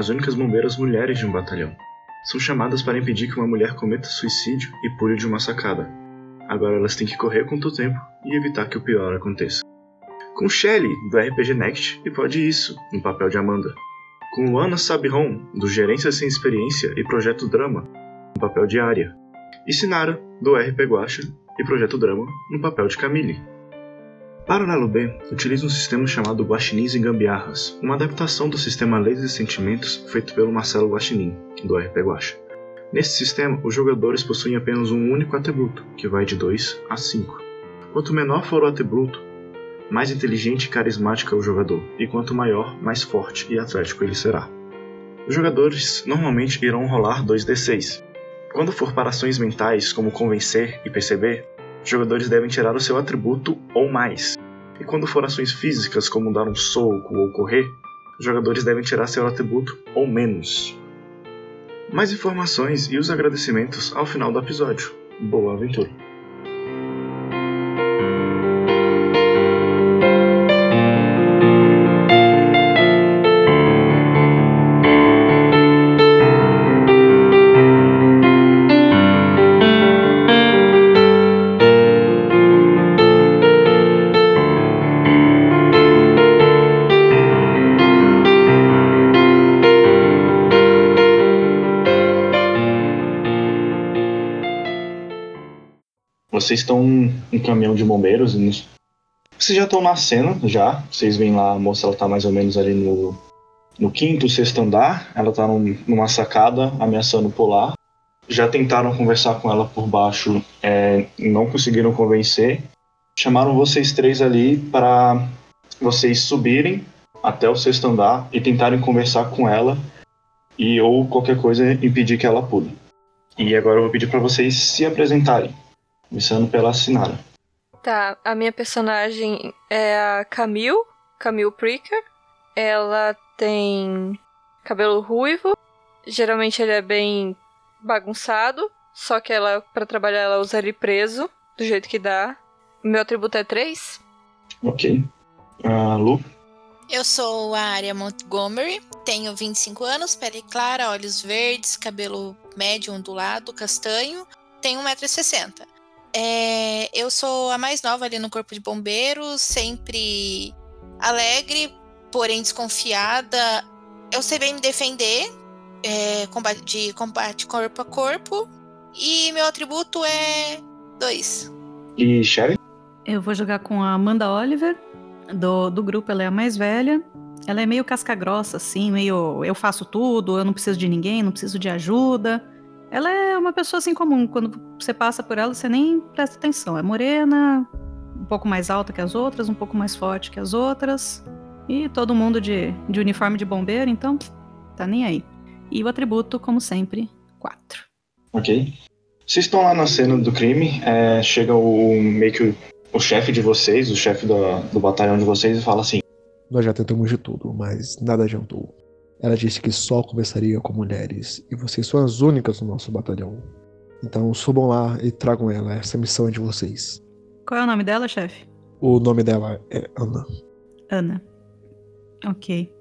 as únicas bombeiras mulheres de um batalhão. São chamadas para impedir que uma mulher cometa suicídio e pule de uma sacada. Agora elas têm que correr contra o tempo e evitar que o pior aconteça. Com Shelley, do RPG Next, e pode isso, no papel de Amanda. Com Luana Sabiron, do Gerência Sem Experiência e Projeto Drama, no papel de Arya. E Sinara, do RP Guacha e Projeto Drama, no papel de Camille. Paralelo B utiliza um sistema chamado Guaxinins e Gambiarras, uma adaptação do sistema Leis e Sentimentos feito pelo Marcelo Guaxinim, do RP Guacha. Nesse sistema, os jogadores possuem apenas um único atributo, que vai de 2 a 5. Quanto menor for o atributo, mais inteligente e carismático é o jogador, e quanto maior, mais forte e atlético ele será. Os jogadores normalmente irão rolar 2d6. Quando for para ações mentais, como convencer e perceber, os jogadores devem tirar o seu atributo ou mais. E quando for ações físicas, como dar um soco ou correr, os jogadores devem tirar seu atributo ou menos. Mais informações e os agradecimentos ao final do episódio. Boa aventura! Vocês estão em caminhão de bombeiros. Vocês já estão na cena, já. Vocês veem lá, a moça ela tá mais ou menos ali no, no quinto, sexto andar. Ela tá num, numa sacada, ameaçando pular. Já tentaram conversar com ela por baixo, é, não conseguiram convencer. Chamaram vocês três ali para vocês subirem até o sexto andar e tentarem conversar com ela e ou qualquer coisa impedir que ela pule. E agora eu vou pedir para vocês se apresentarem. Começando pela Sinara. Tá, a minha personagem é a Camille, Camille Pricker. Ela tem cabelo ruivo. Geralmente ele é bem bagunçado. Só que ela, para trabalhar, ela usa ele preso, do jeito que dá. Meu atributo é 3. Ok. Uh, Lu? Eu sou a Aria Montgomery, tenho 25 anos, pele clara, olhos verdes, cabelo médio ondulado, castanho, tenho 1,60m. É, eu sou a mais nova ali no Corpo de Bombeiros, sempre alegre, porém desconfiada. Eu sei bem me defender é, combate, de combate corpo a corpo. E meu atributo é dois. E Sherry? Eu vou jogar com a Amanda Oliver. Do, do grupo, ela é a mais velha. Ela é meio casca-grossa, assim, meio eu faço tudo, eu não preciso de ninguém, não preciso de ajuda. Ela é uma pessoa assim comum. Quando você passa por ela, você nem presta atenção. É morena, um pouco mais alta que as outras, um pouco mais forte que as outras. E todo mundo de, de uniforme de bombeiro, então tá nem aí. E o atributo, como sempre, 4. Ok. Vocês estão lá na cena do crime, é, chega o meio que o, o chefe de vocês, o chefe do, do batalhão de vocês, e fala assim: Nós já tentamos de tudo, mas nada adiantou. Ela disse que só conversaria com mulheres e vocês são as únicas no nosso batalhão. Então subam lá e tragam ela. Essa missão é de vocês. Qual é o nome dela, chefe? O nome dela é Ana. Ana. Ok.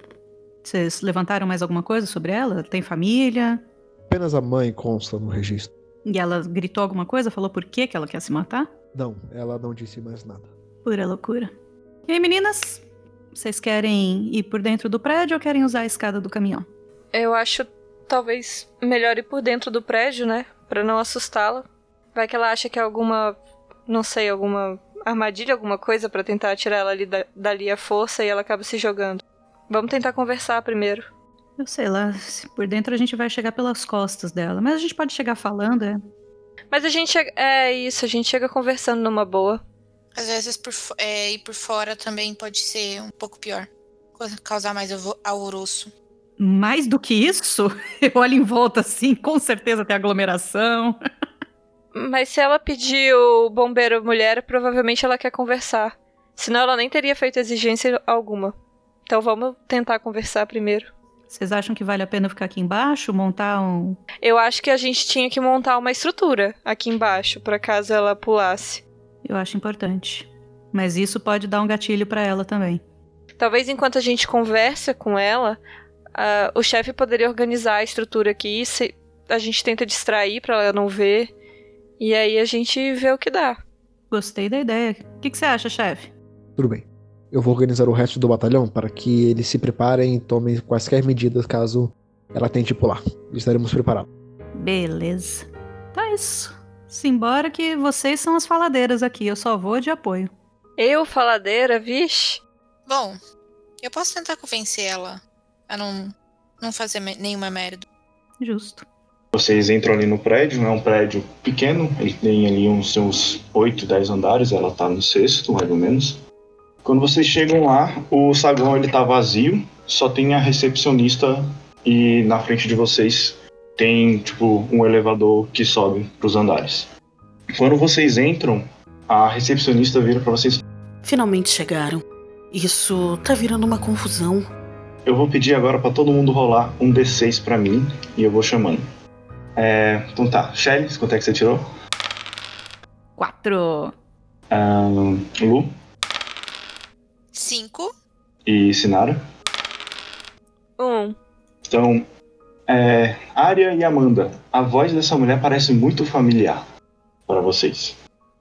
Vocês levantaram mais alguma coisa sobre ela? Tem família? Apenas a mãe consta no registro. E ela gritou alguma coisa? Falou por que ela quer se matar? Não, ela não disse mais nada. Pura loucura. E aí, meninas? Vocês querem ir por dentro do prédio ou querem usar a escada do caminhão? Eu acho talvez melhor ir por dentro do prédio, né? Pra não assustá-la. Vai que ela acha que é alguma. Não sei, alguma armadilha, alguma coisa para tentar tirar ela ali da, dali a força e ela acaba se jogando. Vamos tentar conversar primeiro. Eu sei lá, por dentro a gente vai chegar pelas costas dela, mas a gente pode chegar falando, é. Mas a gente chega. É isso, a gente chega conversando numa boa. Às vezes por, é, ir por fora também pode ser um pouco pior. Causar mais alvoroço. Mais do que isso? Eu olho em volta assim, com certeza tem aglomeração. Mas se ela pedir o bombeiro mulher, provavelmente ela quer conversar. Senão ela nem teria feito exigência alguma. Então vamos tentar conversar primeiro. Vocês acham que vale a pena ficar aqui embaixo, montar um. Eu acho que a gente tinha que montar uma estrutura aqui embaixo, para caso ela pulasse. Eu acho importante. Mas isso pode dar um gatilho para ela também. Talvez enquanto a gente conversa com ela, ah, o chefe poderia organizar a estrutura aqui, se a gente tenta distrair pra ela não ver, e aí a gente vê o que dá. Gostei da ideia. O que, que você acha, chefe? Tudo bem. Eu vou organizar o resto do batalhão para que eles se preparem e tomem quaisquer medidas caso ela tente pular. Estaremos preparados. Beleza. Tá isso. Simbora que vocês são as faladeiras aqui, eu só vou de apoio. Eu, faladeira, vixe. Bom, eu posso tentar convencer ela a não, não fazer me- nenhuma merda. Justo. Vocês entram ali no prédio, é um prédio pequeno, ele tem ali uns seus 8, 10 andares, ela tá no sexto, mais ou menos. Quando vocês chegam lá, o saguão ele tá vazio, só tem a recepcionista e na frente de vocês tem tipo um elevador que sobe pros andares. Quando vocês entram, a recepcionista vira pra vocês: Finalmente chegaram. Isso tá virando uma confusão. "Eu vou pedir agora pra todo mundo rolar um D6 pra mim e eu vou chamando". É, então tá, Shelly, quanto é que você tirou? Quatro. Ahn, Lu Cinco. e Sinara. Um. Então, é, e Amanda, a voz dessa mulher parece muito familiar para vocês.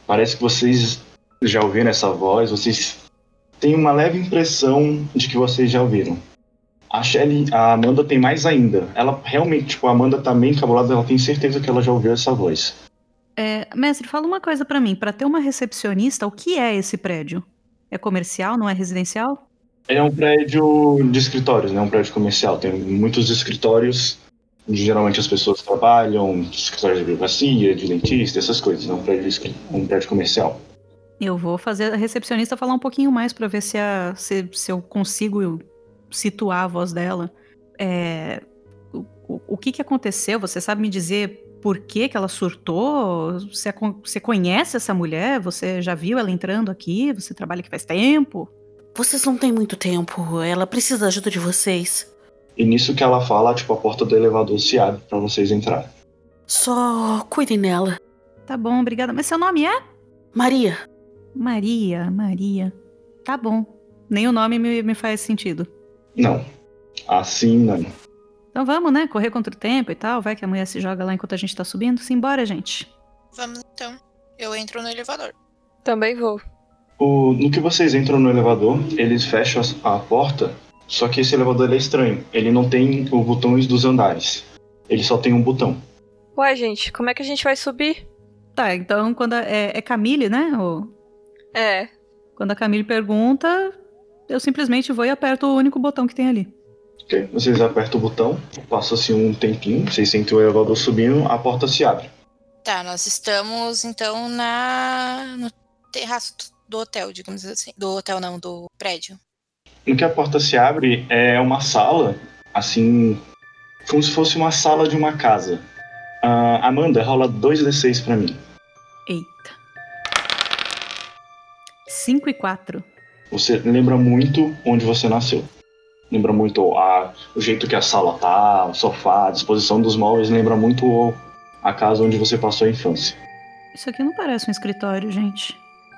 Parece que vocês já ouviram essa voz, vocês têm uma leve impressão de que vocês já ouviram. A Shelly, a Amanda tem mais ainda. Ela realmente, tipo, a Amanda tá meio encabulada, ela tem certeza que ela já ouviu essa voz. É, mestre, fala uma coisa pra mim. Pra ter uma recepcionista, o que é esse prédio? É comercial, não é residencial? Ele é um prédio de escritórios, né? Um prédio comercial. Tem muitos escritórios onde geralmente as pessoas trabalham, escritórios de advocacia, de dentista, essas coisas. É um prédio, um prédio comercial. Eu vou fazer a recepcionista falar um pouquinho mais pra ver se, a- se- se eu consigo situar a voz dela. É, o, o- que, que aconteceu? Você sabe me dizer por que, que ela surtou? Você, você conhece essa mulher? Você já viu ela entrando aqui? Você trabalha aqui faz tempo? Vocês não têm muito tempo. Ela precisa da ajuda de vocês. E nisso que ela fala, tipo, a porta do elevador se abre pra vocês entrarem. Só cuidem dela. Tá bom, obrigada. Mas seu nome é? Maria, Maria, Maria. Tá bom. Nem o nome me, me faz sentido. Não. Assim não. Então vamos, né? Correr contra o tempo e tal. Vai que a mulher se joga lá enquanto a gente tá subindo. Simbora, gente. Vamos então. Eu entro no elevador. Também vou. O, no que vocês entram no elevador, eles fecham as- a porta, só que esse elevador ele é estranho. Ele não tem os botões dos andares. Ele só tem um botão. Ué, gente, como é que a gente vai subir? Tá, então quando a, é, é Camille, né? O- É. quando a Camille pergunta, eu simplesmente vou e aperto o único botão que tem ali. Ok? Vocês apertam o botão, passa-se um tempinho, vocês sentem o elevador subindo, a porta se abre. Tá, nós estamos então na no terraço do hotel, digamos assim. Do hotel não, do prédio. No que a porta se abre, é uma sala, assim, como se fosse uma sala de uma casa. Ah, Amanda, rola 2d6 pra mim. Eita. 5 e 4. Você lembra muito onde você nasceu. Lembra muito a, o jeito que a sala tá, o sofá, a disposição dos móveis, lembra muito a casa onde você passou a infância. Isso aqui não parece um escritório, gente.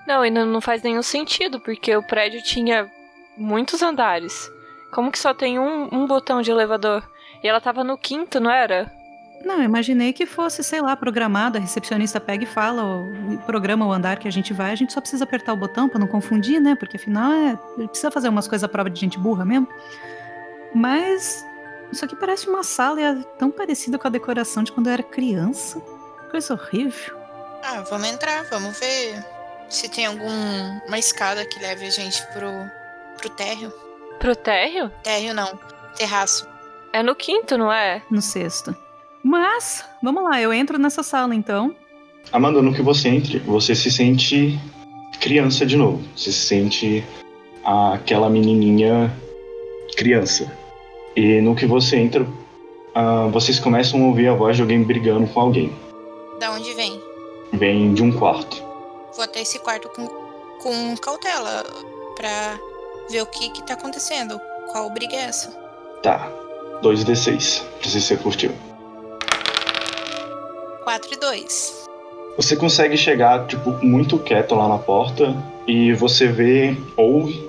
Não, e não, faz nenhum sentido, porque o prédio tinha muitos andares. Como que só tem um, um botão de elevador? E ela tava no quinto, não era? Não, imaginei que fosse, sei lá, programado. A recepcionista pega e fala, o, programa o andar que a gente vai. A gente só precisa apertar o botão pra não confundir, né? Porque afinal é. Precisa fazer umas coisas à prova de gente burra mesmo. Mas. Isso aqui parece uma sala e é tão parecida com a decoração de quando eu era criança. Coisa horrível. Ah, vamos entrar, vamos ver se tem alguma escada que leve a gente pro, pro térreo. Pro térreo? Térreo não, terraço. É no quinto, não é? No sexto. Mas, vamos lá, eu entro nessa sala então. Amanda, no que você entre, você se sente criança de novo. Você se sente aquela menininha criança. E no que você entra, ah, vocês começam a ouvir a voz de alguém brigando com alguém. Da onde vem? Vem de um quarto. Vou até esse quarto com, com cautela pra ver o que que tá acontecendo. Qual briga é essa? Tá. 2d6. Pra se você curtiu. 4 e 2. Você consegue chegar, tipo, muito quieto lá na porta e você vê, ouve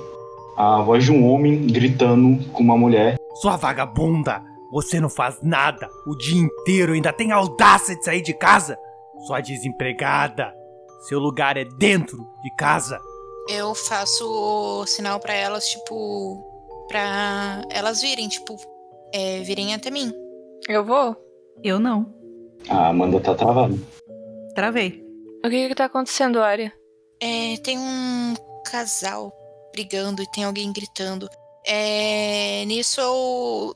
a voz de um homem gritando com uma mulher Sua vagabunda! Você não faz nada o dia inteiro, ainda tem audácia de sair de casa? Sua desempregada! Seu lugar é dentro de casa. Eu faço o sinal pra elas, tipo. pra elas virem, tipo. É, virem até mim. Eu vou. Eu não. A Amanda tá travada. Travei. O que que tá acontecendo, Arya? É, tem um casal brigando e tem alguém gritando. É, nisso eu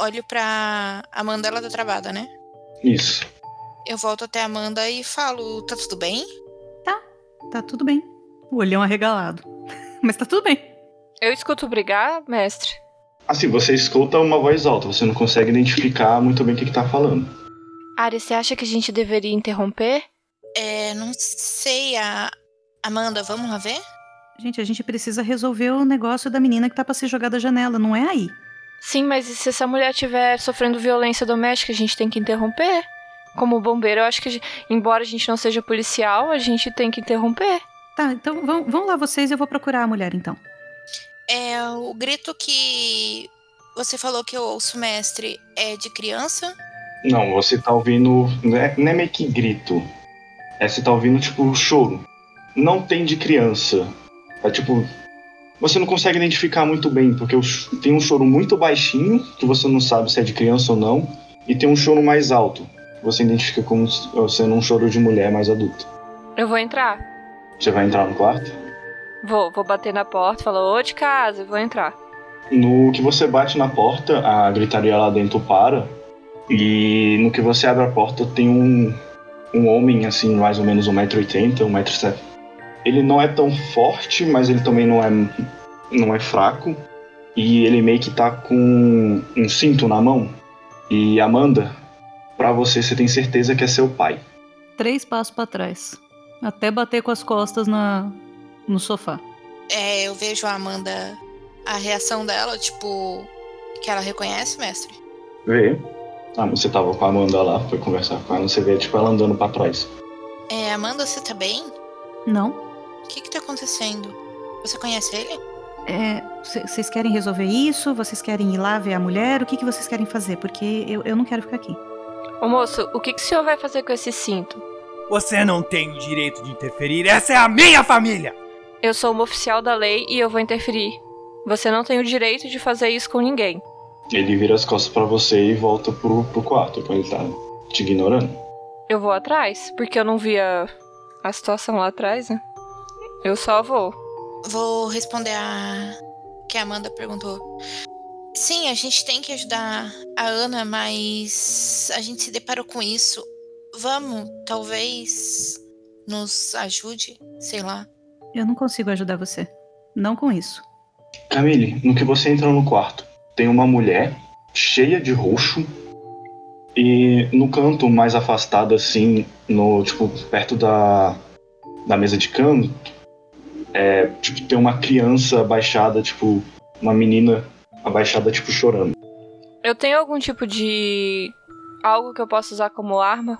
olho pra Amanda, ela tá travada, né? Isso. Eu volto até a Amanda e falo: tá tudo bem? Tá tudo bem. O olhão arregalado. Mas tá tudo bem. Eu escuto brigar, mestre? Assim, você escuta uma voz alta, você não consegue identificar muito bem o que, que tá falando. Arya, você acha que a gente deveria interromper? É, não sei, a. Amanda, vamos lá ver? Gente, a gente precisa resolver o negócio da menina que tá pra ser jogada da janela, não é aí. Sim, mas e se essa mulher estiver sofrendo violência doméstica, a gente tem que interromper? Como bombeiro, eu acho que, embora a gente não seja policial, a gente tem que interromper. Tá, então vão, vão lá vocês e eu vou procurar a mulher então. É, o grito que você falou que eu ouço, mestre, é de criança? Não, você tá ouvindo. Não é, não é meio que grito. É você tá ouvindo, tipo, choro. Não tem de criança. É tipo. Você não consegue identificar muito bem, porque tem um choro muito baixinho, que você não sabe se é de criança ou não, e tem um choro mais alto, você identifica como sendo um choro de mulher mais adulta. Eu vou entrar. Você vai entrar no quarto? Vou, vou bater na porta, falar, ô de casa, vou entrar. No que você bate na porta, a gritaria lá dentro para. E no que você abre a porta, tem um, um homem, assim, mais ou menos 1,80m, 1,70m. Ele não é tão forte, mas ele também não é, não é fraco. E ele meio que tá com um cinto na mão. E Amanda, pra você, você tem certeza que é seu pai. Três passos pra trás. Até bater com as costas na, no sofá. É, eu vejo a Amanda, a reação dela, tipo, que ela reconhece, mestre. Vê. Ah, você tava com a Amanda lá, foi conversar com ela, você vê, tipo, ela andando pra trás. É, Amanda, você tá bem? Não? O que que tá acontecendo? Você conhece ele? É, Vocês querem resolver isso? Vocês querem ir lá ver a mulher? O que, que vocês querem fazer? Porque eu, eu não quero ficar aqui. Ô moço, o que, que o senhor vai fazer com esse cinto? Você não tem o direito de interferir. Essa é a minha família! Eu sou uma oficial da lei e eu vou interferir. Você não tem o direito de fazer isso com ninguém. Ele vira as costas pra você e volta pro, pro quarto, quando ele tá te ignorando. Eu vou atrás, porque eu não via a situação lá atrás, né? Eu só vou. Vou responder a que a Amanda perguntou. Sim, a gente tem que ajudar a Ana, mas a gente se deparou com isso. Vamos, talvez nos ajude, sei lá. Eu não consigo ajudar você. Não com isso. Camille, no que você entra no quarto, tem uma mulher cheia de roxo e no canto mais afastado assim, no tipo perto da da mesa de canto, é, tipo tem uma criança abaixada, tipo uma menina abaixada tipo chorando. Eu tenho algum tipo de. algo que eu possa usar como arma?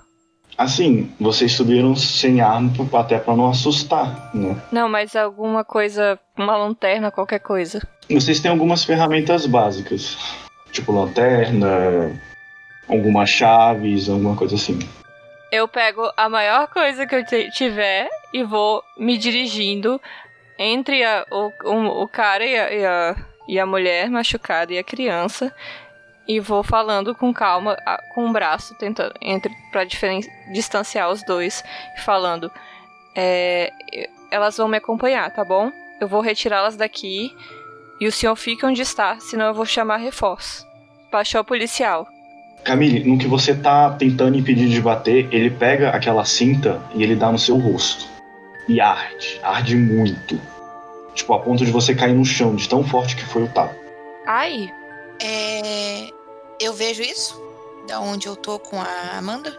Assim, vocês subiram sem arma até pra não assustar, né? Não, mas alguma coisa. uma lanterna, qualquer coisa. Vocês têm algumas ferramentas básicas, tipo lanterna, algumas chaves, alguma coisa assim. Eu pego a maior coisa que eu tiver e vou me dirigindo entre a- o, um- o cara e a, e, a, e a mulher machucada e a criança e vou falando com calma, com o braço, tentando entre para distanciar os dois, falando: é, elas vão me acompanhar, tá bom? Eu vou retirá-las daqui e o senhor fica onde está, senão eu vou chamar reforço. Baixou policial. Camille, no que você tá tentando impedir de bater, ele pega aquela cinta e ele dá no seu rosto. E arde, arde muito. Tipo, a ponto de você cair no chão, de tão forte que foi o tapa. Ai, É, eu vejo isso da onde eu tô com a Amanda.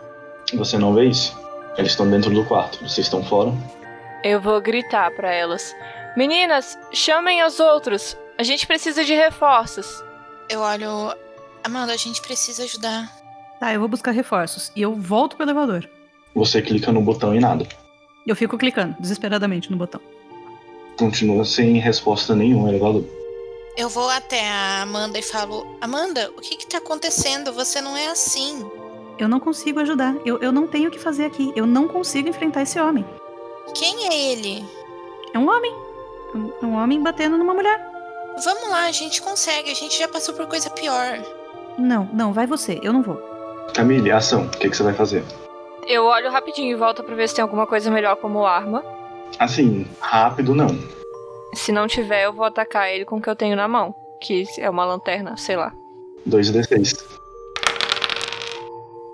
Você não vê isso? Eles estão dentro do quarto, vocês estão fora. Eu vou gritar pra elas. Meninas, chamem os outros. A gente precisa de reforços. Eu olho, Amanda, a gente precisa ajudar. Tá, eu vou buscar reforços. E eu volto pro elevador. Você clica no botão e nada. Eu fico clicando desesperadamente no botão. Continua sem resposta nenhuma, elevador. Eu vou até a Amanda e falo: Amanda, o que que tá acontecendo? Você não é assim. Eu não consigo ajudar. Eu, eu não tenho o que fazer aqui. Eu não consigo enfrentar esse homem. Quem é ele? É um homem. Um, um homem batendo numa mulher. Vamos lá, a gente consegue. A gente já passou por coisa pior. Não, não, vai você. Eu não vou. Camille, ação. O que, que você vai fazer? Eu olho rapidinho em volta pra ver se tem alguma coisa melhor como arma. Assim, rápido não. Se não tiver, eu vou atacar ele com o que eu tenho na mão. Que é uma lanterna, sei lá. 2d6.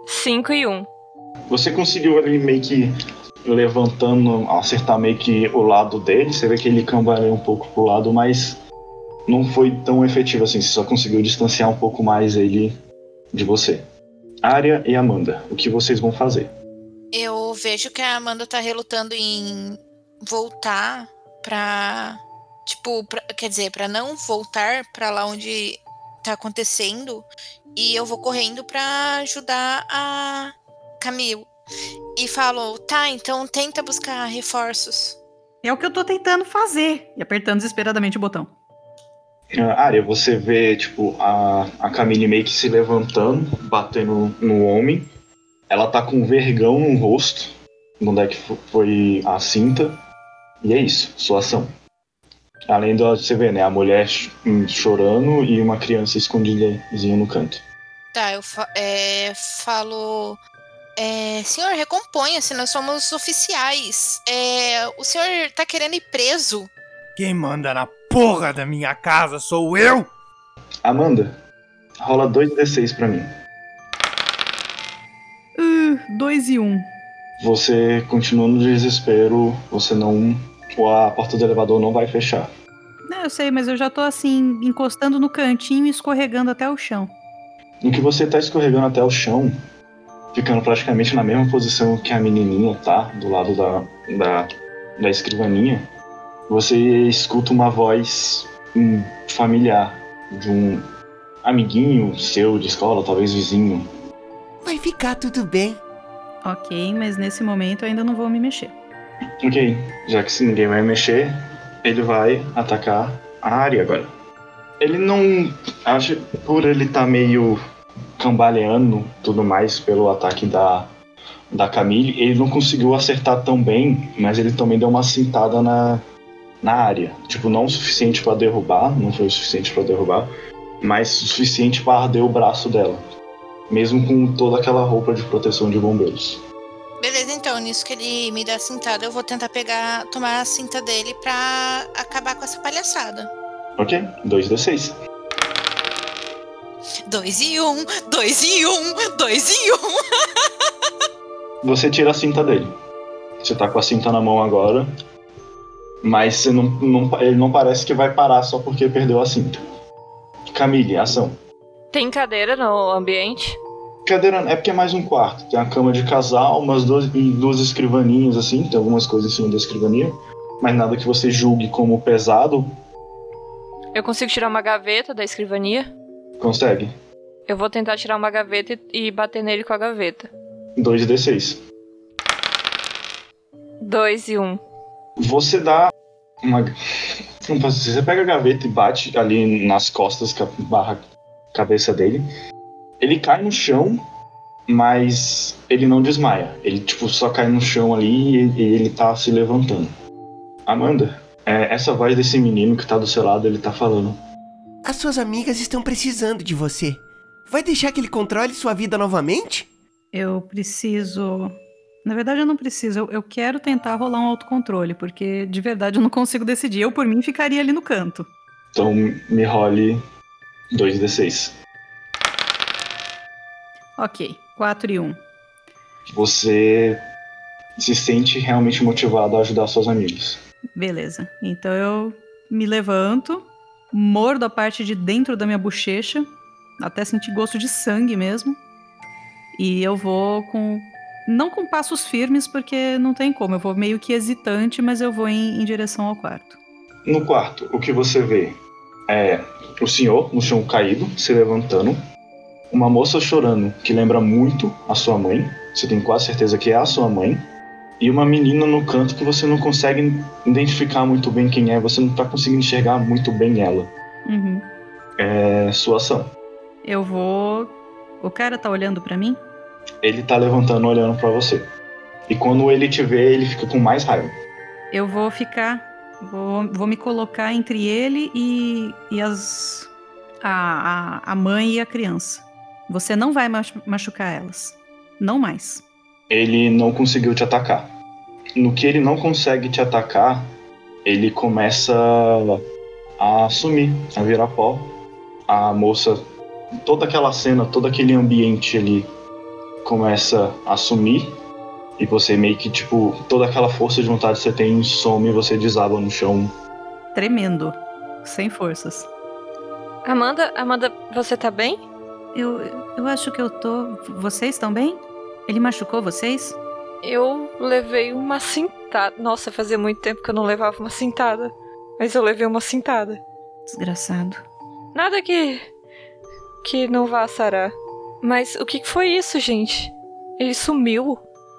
5 e 1. Um. Você conseguiu ali meio que levantando, acertar meio que o lado dele. Você vê que ele cambaleia um pouco pro lado, mas não foi tão efetivo assim. Você só conseguiu distanciar um pouco mais ele de você. Arya e Amanda, o que vocês vão fazer? Eu vejo que a Amanda tá relutando em voltar pra. Tipo, pra- quer dizer, pra não voltar pra lá onde tá acontecendo. E eu vou correndo pra ajudar a Camille. E falo, tá, então tenta buscar reforços. É o que eu tô tentando fazer. E apertando desesperadamente o botão. Ah, Arya, você vê, tipo, a, a Camille meio que se levantando, batendo no homem. Ela tá com um vergão no rosto, onde é que fo- foi a cinta. E é isso, sua ação. Além de você ver, né, a mulher hum, chorando e uma criança escondidinha no canto. Tá, eu fa- é, falo. é, senhor, recomponha-se, nós somos oficiais. É, o senhor tá querendo ir preso? Quem manda na porra da minha casa sou eu! Amanda, rola 2d6 pra mim. Uh, dois e um. Você continua no desespero, você não. A porta do elevador não vai fechar. Não, eu sei, mas eu já tô assim, encostando no cantinho e escorregando até o chão. No que você tá escorregando até o chão, ficando praticamente na mesma posição que a menininha tá, do lado da, da, da escrivaninha, você escuta uma voz hum, familiar de um amiguinho seu de escola, talvez vizinho. Vai ficar tudo bem. Ok, mas nesse momento eu ainda não vou me mexer. Ok, já que se ninguém vai mexer, ele vai atacar a área agora. Ele não. Acho por ele tá meio cambaleando tudo mais pelo ataque da, da Camille, ele não conseguiu acertar tão bem, mas ele também deu uma cintada na, na área. Tipo, não o suficiente pra derrubar, não foi o suficiente pra derrubar, mas o suficiente pra arder o braço dela. Mesmo com toda aquela roupa de proteção de bombeiros. Beleza, então, nisso que ele me dá a cintada, eu vou tentar pegar, tomar a cinta dele pra acabar com essa palhaçada. Ok? 2d6. Dois e um, dois e um, dois e um. Você tira a cinta dele. Você tá com a cinta na mão agora. Mas você não, não- ele não parece que vai parar só porque perdeu a cinta. Camille, ação. Tem cadeira no ambiente? Cadeira é porque é mais um quarto. Tem a cama de casal, umas duas, duas escrivaninhas assim. Tem algumas coisas em cima da escrivaninha. Mas nada que você julgue como pesado. Eu consigo tirar uma gaveta da escrivania? Consegue. Eu vou tentar tirar uma gaveta e, e bater nele com a gaveta. 2d6. 2 e 1. Um. Você dá uma. Como posso dizer? Você pega a gaveta e bate ali nas costas, barra cabeça dele. Ele cai no chão, mas ele não desmaia. Ele, tipo, só cai no chão ali e, e ele tá se levantando. Amanda, é, essa voz desse menino que tá do seu lado, ele tá falando. As suas amigas estão precisando de você. Vai deixar que ele controle sua vida novamente? Eu preciso. Na verdade, eu não preciso. Eu, eu quero tentar rolar um autocontrole, porque de verdade eu não consigo decidir. Eu, por mim, ficaria ali no canto. Então me role 2d6. Ok, 4 e 1. Você se sente realmente motivado a ajudar seus amigos. Beleza. Então eu me levanto, mordo a parte de dentro da minha bochecha, até sentir gosto de sangue mesmo. E eu vou com. Não com passos firmes, porque não tem como. Eu vou meio que hesitante, mas eu vou em, em direção ao quarto. No quarto, o que você vê é o senhor no chão caído, se levantando, uma moça chorando que lembra muito a sua mãe, você tem quase certeza que é a sua mãe, e uma menina no canto que você não consegue identificar muito bem quem é, você não tá conseguindo enxergar muito bem ela. Uhum. É sua ação. Eu vou. O cara tá olhando pra mim? Ele tá levantando olhando pra você. E quando ele te vê, ele fica com mais raiva. Eu vou ficar. Vou, vou me colocar entre ele e, e as. A, a, a mãe e a criança. Você não vai machu- machucar elas. Não mais. Ele não conseguiu te atacar. No que ele não consegue te atacar, ele começa a sumir, a virar pó. A moça, toda aquela cena, todo aquele ambiente ali começa a sumir. E você meio que, tipo, toda aquela força de vontade que você tem some e você desaba no chão. Tremendo. Sem forças. Amanda, Amanda, você tá bem? Eu, eu acho que eu tô. Vocês estão bem? Ele machucou vocês? Eu levei uma cintada. Nossa, fazia muito tempo que eu não levava uma cintada. Mas eu levei uma cintada. Desgraçado. Nada que. que não vá sarar. Mas o que que foi isso, gente? Ele sumiu?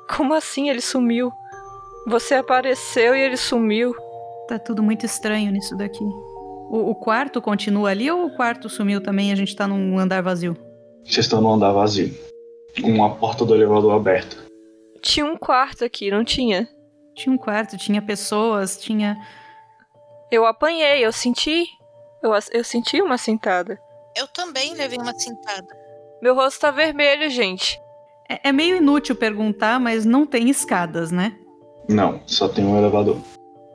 Como assim ele sumiu? Você apareceu e ele sumiu. Tá tudo muito estranho nisso daqui. O, o quarto continua ali ou o quarto sumiu também e a gente tá num andar vazio? Vocês estão no andar vazio. Com a porta do elevador aberta. Tinha um quarto aqui, não tinha? Tinha um quarto, tinha pessoas, tinha. Eu apanhei, eu senti. Eu, eu senti uma cintada. Eu também levei uma cintada. Meu rosto tá vermelho, gente. É, é meio inútil perguntar, mas não tem escadas, né? Não, só tem um elevador.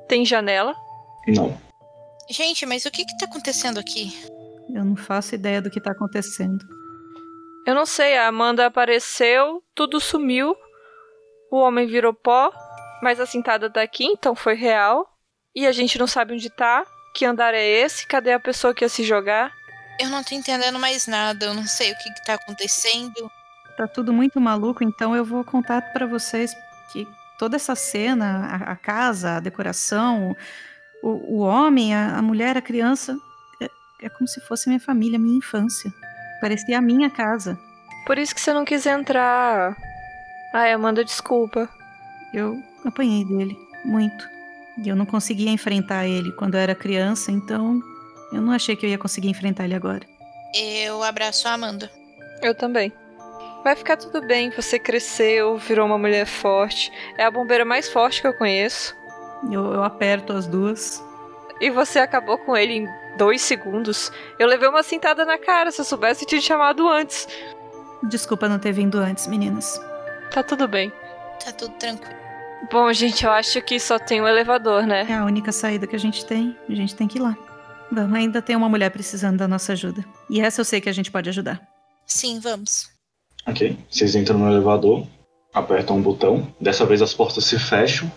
Tem janela? Não. Gente, mas o que que tá acontecendo aqui? Eu não faço ideia do que tá acontecendo. Eu não sei, a Amanda apareceu, tudo sumiu. O homem virou pó, mas a cintada tá aqui, então foi real. E a gente não sabe onde tá. Que andar é esse? Cadê a pessoa que ia se jogar? Eu não tô entendendo mais nada. Eu não sei o que que tá acontecendo. Tá tudo muito maluco, então eu vou contar pra vocês que toda essa cena, a, a casa, a decoração, o, o homem, a, a mulher, a criança, é, é como se fosse minha família, minha infância. Parecia a minha casa. Por isso que você não quis entrar. Ai, Amanda, desculpa. Eu apanhei dele, muito. E eu não conseguia enfrentar ele quando eu era criança, então eu não achei que eu ia conseguir enfrentar ele agora. Eu abraço a Amanda. Eu também. Vai ficar tudo bem, você cresceu, virou uma mulher forte. É a bombeira mais forte que eu conheço. Eu, eu aperto as duas. E você acabou com ele em dois segundos. Eu levei uma cintada na cara, se eu soubesse, eu tinha te chamado antes. Desculpa não ter vindo antes, meninas. Tá tudo bem. Tá tudo tranquilo. Bom, gente, eu acho que só tem um elevador, né? É a única saída que a gente tem. A gente tem que ir lá. Vamos, ainda tem uma mulher precisando da nossa ajuda. E essa eu sei que a gente pode ajudar. Sim, vamos. Ok. Vocês entram no elevador, apertam um botão. Dessa vez as portas se fecham.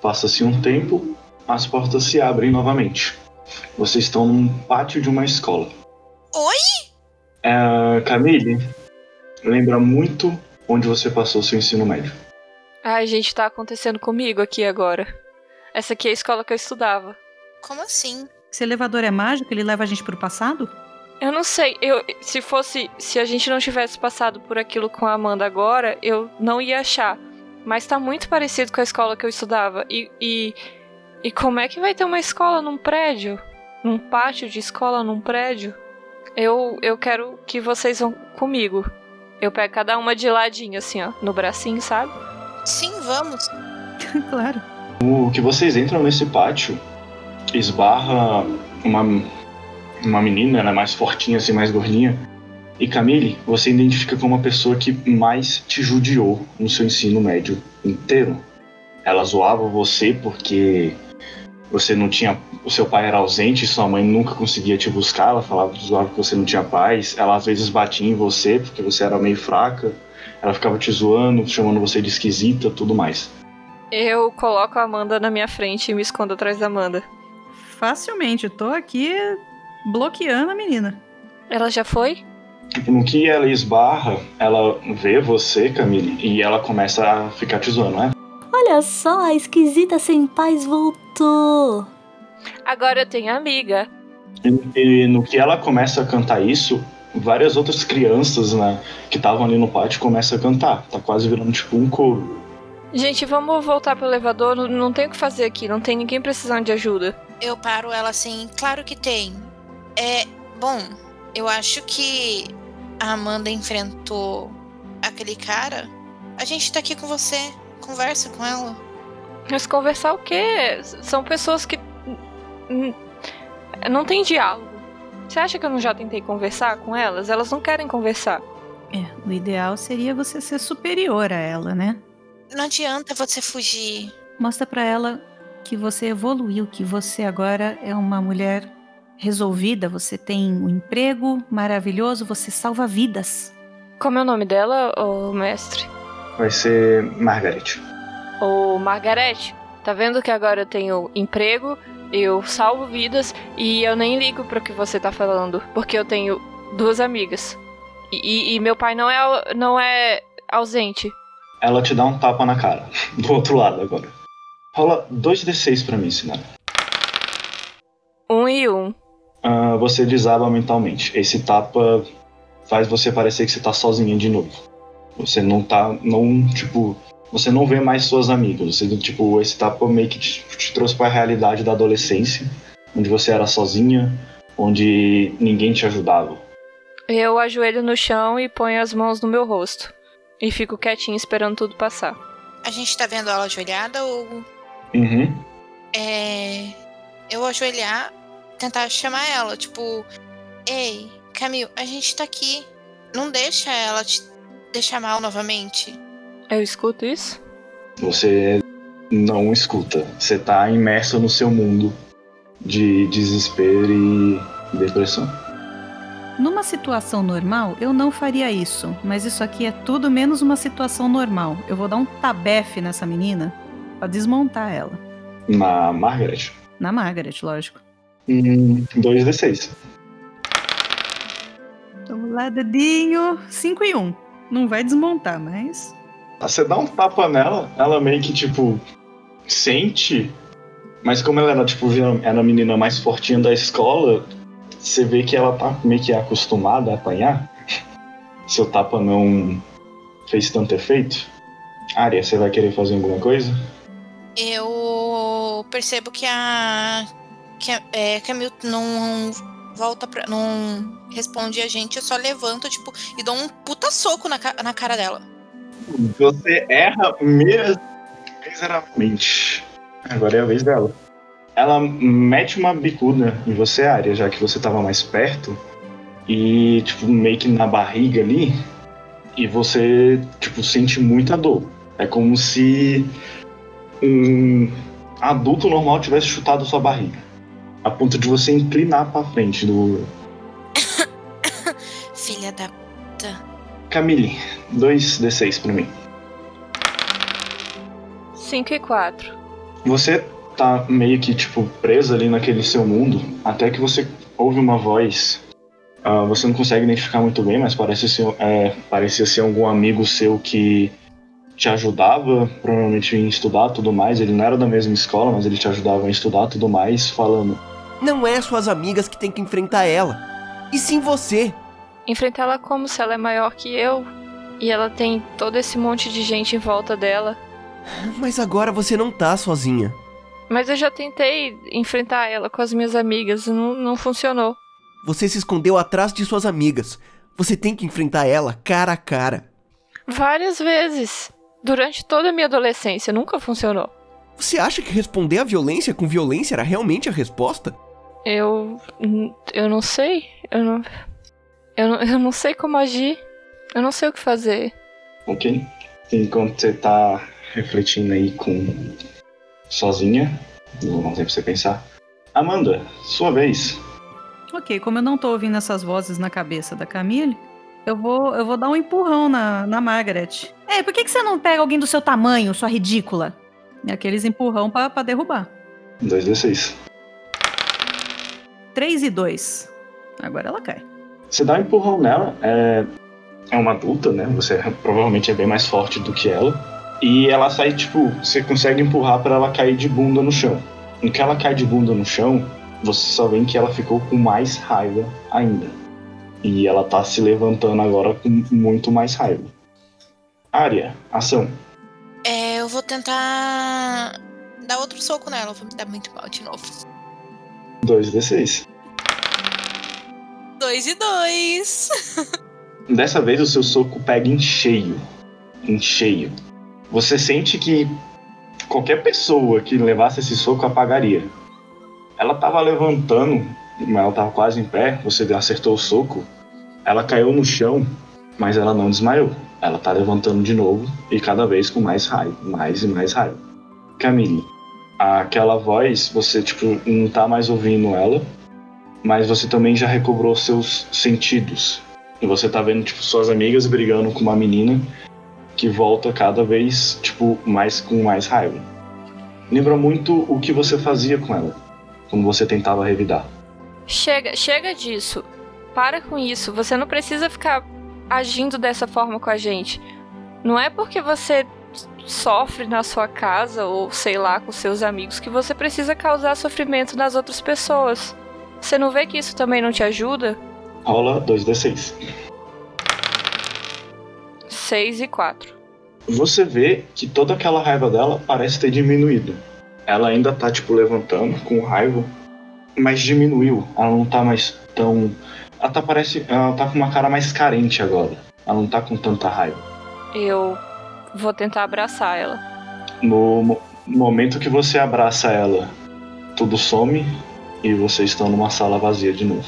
Passa-se um tempo, as portas se abrem novamente. Vocês estão num pátio de uma escola. Oi? É, Camille, lembra muito onde você passou seu ensino médio. Ai, gente, tá acontecendo comigo aqui agora. Essa aqui é a escola que eu estudava. Como assim? Esse elevador é mágico? Ele leva a gente pro passado? Eu não sei, eu se fosse, se a gente não tivesse passado por aquilo com a Amanda agora, eu não ia achar. Mas tá muito parecido com a escola que eu estudava. E, e, e como é que vai ter uma escola num prédio? Num pátio de escola num prédio? Eu, eu quero que vocês vão comigo. Eu pego cada uma de ladinho, assim, ó, no bracinho, sabe? Sim, vamos. claro. O que vocês entram nesse pátio esbarra uma, uma menina, né, mais fortinha, assim, mais gordinha. E Camille, você identifica como a pessoa que mais te judiou no seu ensino médio inteiro. Ela zoava você porque você não tinha. O seu pai era ausente, sua mãe nunca conseguia te buscar. Ela falava zoava que você não tinha paz. Ela às vezes batia em você porque você era meio fraca. Ela ficava te zoando, chamando você de esquisita, tudo mais. Eu coloco a Amanda na minha frente e me escondo atrás da Amanda. Facilmente, eu tô aqui bloqueando a menina. Ela já foi? No que ela esbarra, ela vê você, Camille, e ela começa a ficar te zoando, né? Olha só, a esquisita sem paz voltou. Agora eu tenho amiga. E, e no que ela começa a cantar isso, várias outras crianças né, que estavam ali no pátio começam a cantar. Tá quase virando tipo um coro. Gente, vamos voltar pro elevador. Não, não tem o que fazer aqui, não tem ninguém precisando de ajuda. Eu paro ela assim. Claro que tem. É, bom, eu acho que a Amanda enfrentou aquele cara. A gente tá aqui com você. Conversa com ela. Mas conversar o quê? São pessoas que. Não tem diálogo. Você acha que eu não já tentei conversar com elas? Elas não querem conversar. É, o ideal seria você ser superior a ela, né? Não adianta você fugir. Mostra pra ela que você evoluiu, que você agora é uma mulher resolvida, você tem um emprego maravilhoso, você salva vidas. Como é o nome dela, ô mestre? Vai ser Margaret. Ô Margarete, tá vendo que agora eu tenho emprego, eu salvo vidas e eu nem ligo pro que você tá falando, porque eu tenho duas amigas. E, e- e meu pai não é, não é ausente. Ela te dá um tapa na cara. Do outro lado agora. Rola 2d6 pra mim, Sinara. Um e um. Ah, você desaba mentalmente. Esse tapa faz você parecer que você tá sozinha de novo. Você não tá. Não, tipo. Você não vê mais suas amigas. Você, tipo, esse tapa meio que te, te trouxe pra realidade da adolescência. Onde você era sozinha. Onde ninguém te ajudava. Eu ajoelho no chão e ponho as mãos no meu rosto. E fico quietinho esperando tudo passar. A gente tá vendo ela ajoelhada ou. Uhum. É. Eu ajoelhar, tentar chamar ela, tipo. Ei, Camille, a gente tá aqui. Não deixa ela te deixar mal novamente. Eu escuto isso? Você não escuta. Você tá imerso no seu mundo de desespero e depressão. Numa situação normal, eu não faria isso, mas isso aqui é tudo menos uma situação normal. Eu vou dar um tabefe nessa menina pra desmontar ela. Na Margaret. Na Margaret, lógico. Hum, 2d6. Vamos lá, dedinho. 5 e 1. Um. Não vai desmontar, mas. Você dá um tapa nela, ela meio que, tipo, sente. Mas como ela era, tipo, era a menina mais fortinha da escola, você vê que ela tá meio que acostumada a apanhar. Seu tapa não fez tanto efeito. Arya, você vai querer fazer alguma coisa? Eu percebo que a. que é, Camille não volta pra. não responde a gente, eu só levanto, tipo, e dou um puta soco na, na cara dela. Você erra miseravelmente. Agora é a vez dela. Ela mete uma bicuda em você, Arya, já que você tava mais perto. E, tipo, meio que na barriga ali. E você, tipo, sente muita dor. É como se um adulto normal tivesse chutado sua barriga. A ponto de você inclinar pra frente do. Filha da puta. Camille, 2d6 pra mim. 5 e 4. Você tá meio que, tipo, preso ali naquele seu mundo, até que você ouve uma voz. Ah, você não consegue identificar muito bem, mas parece ser, é, parecia ser algum amigo seu que te ajudava, provavelmente em estudar tudo mais. Ele não era da mesma escola, mas ele te ajudava em estudar tudo mais, falando. Não é suas amigas que tem que enfrentar ela. E sim você. Enfrentar ela como se ela é maior que eu. E ela tem todo esse monte de gente em volta dela. Mas agora você não tá sozinha. Mas eu já tentei enfrentar ela com as minhas amigas e não, não funcionou. Você se escondeu atrás de suas amigas. Você tem que enfrentar ela cara a cara. Várias vezes. Durante toda a minha adolescência, nunca funcionou. Você acha que responder à violência com violência era realmente a resposta? Eu. Eu não sei. Eu não. Eu não, eu não sei como agir. Eu não sei o que fazer. Ok. Enquanto você tá refletindo aí com. sozinha, não tem tempo pra você pensar. Amanda, sua vez. Ok, como eu não tô ouvindo essas vozes na cabeça da Camille, eu vou, eu vou dar um empurrão na, na Margaret. Ei, por que, que você não pega alguém do seu tamanho, sua ridícula? E aqueles empurrão pra, pra derrubar. 2d6. 3 e 2. Agora ela cai. Você dá um empurrão nela, é, é uma adulta, né? Você provavelmente é bem mais forte do que ela. E ela sai, tipo, você consegue empurrar pra ela cair de bunda no chão. No que ela cai de bunda no chão, você só vê que ela ficou com mais raiva ainda. E ela tá se levantando agora com muito mais raiva. Área, ação. É, eu vou tentar dar outro soco nela. Vou me dar muito mal de novo. 2d6. Dois e dois. Dessa vez o seu soco pega em cheio. Em cheio. Você sente que qualquer pessoa que levasse esse soco apagaria. Ela tava levantando, mas ela tava quase em pé, você acertou o soco. Ela caiu no chão, mas ela não desmaiou. Ela tá levantando de novo e cada vez com mais raiva, mais e mais raiva. Camille, aquela voz, você tipo não tá mais ouvindo ela, mas você também já recobrou seus sentidos. E você tá vendo tipo suas amigas brigando com uma menina que volta cada vez tipo mais com mais raiva. Lembra muito o que você fazia com ela, quando você tentava revidar. Chega, chega disso. Para com isso. Você não precisa ficar agindo dessa forma com a gente. Não é porque você sofre na sua casa ou sei lá com seus amigos que você precisa causar sofrimento nas outras pessoas. Você não vê que isso também não te ajuda? Rola 2d6. 6 e 4. Você vê que toda aquela raiva dela parece ter diminuído. Ela ainda tá, tipo, levantando com raiva, mas diminuiu. Ela não tá mais tão. Ela tá, parece... Ela tá com uma cara mais carente agora. Ela não tá com tanta raiva. Eu vou tentar abraçar ela. No mo- momento que você abraça ela, tudo some e vocês estão numa sala vazia de novo.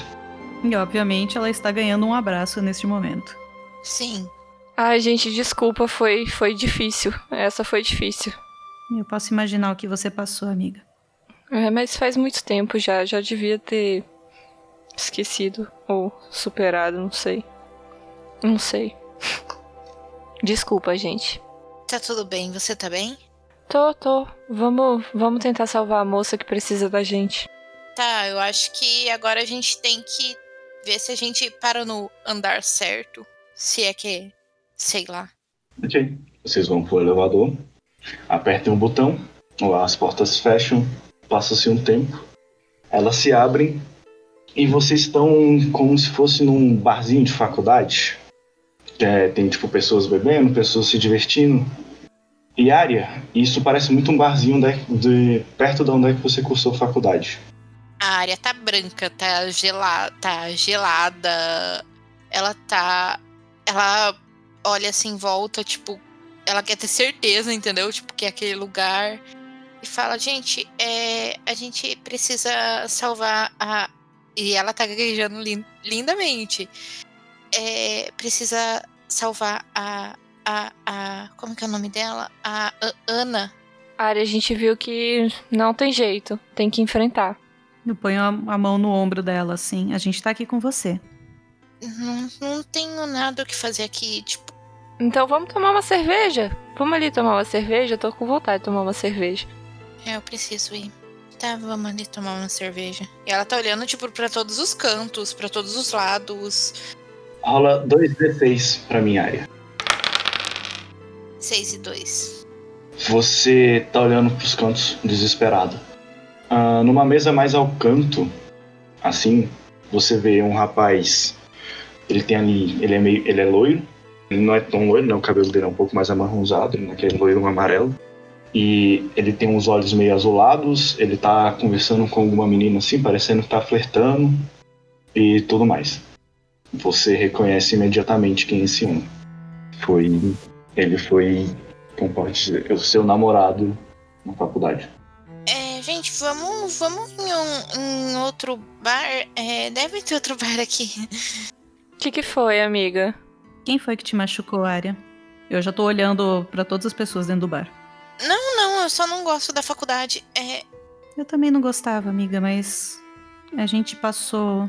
E obviamente ela está ganhando um abraço neste momento. Sim. Ai, gente, desculpa, foi, foi difícil. Essa foi difícil. Eu posso imaginar o que você passou, amiga. É, mas faz muito tempo já, já devia ter esquecido ou superado, não sei. Não sei. Desculpa, gente. Tá tudo bem, você tá bem? Tô, tô. Vamos, vamos tentar salvar a moça que precisa da gente. Tá, eu acho que agora a gente tem que ver se a gente para no andar certo. Se é que. Sei lá. Ok. Vocês vão pro elevador, apertem um botão, as portas fecham, passa-se um tempo, elas se abrem e vocês estão como se fosse num barzinho de faculdade. É, tem tipo pessoas bebendo, pessoas se divertindo. E área, isso parece muito um barzinho de, de- perto de onde é que você cursou faculdade. A área tá branca, tá gelada, tá gelada. Ela tá. Ela olha assim em volta, tipo, ela quer ter certeza, entendeu? Tipo, que é aquele lugar. E fala, gente, é, a gente precisa salvar a. E ela tá gaguejando lin- lindamente. É, precisa salvar a, a. a. Como que é o nome dela? A A- Ana. Ari, a gente viu que não tem jeito, tem que enfrentar. Eu ponho a, a mão no ombro dela, assim. A gente tá aqui com você. Não, não tenho nada o que fazer aqui, tipo. Então vamos tomar uma cerveja. Vamos ali tomar uma cerveja, eu tô com vontade de tomar uma cerveja. É, eu preciso ir. Tá, vamos ali tomar uma cerveja. E ela tá olhando, tipo, pra todos os cantos, pra todos os lados. Rola 2d6 pra minha área. 6 e 2. Você tá olhando pros cantos desesperado. Ah, numa mesa mais ao canto, assim, você vê um rapaz. Ele tem ali. Ele é meio. Ele é loiro. Ele não é tão loiro, né? O cabelo dele é um pouco mais amarronzado, ele não é aquele loiro amarelo. E ele tem uns olhos meio azulados, ele tá conversando com alguma menina assim, parecendo que tá flertando e tudo mais. Você reconhece imediatamente quem é esse homem. Foi. Ele foi como pode dizer, o seu namorado na faculdade. É, gente, vamos, vamos em, um, em outro bar. É, deve ter outro bar aqui. O que, que foi, amiga? Quem foi que te machucou, Arya? Eu já tô olhando pra todas as pessoas dentro do bar. Não, não, eu só não gosto da faculdade. É, Eu também não gostava, amiga, mas a gente passou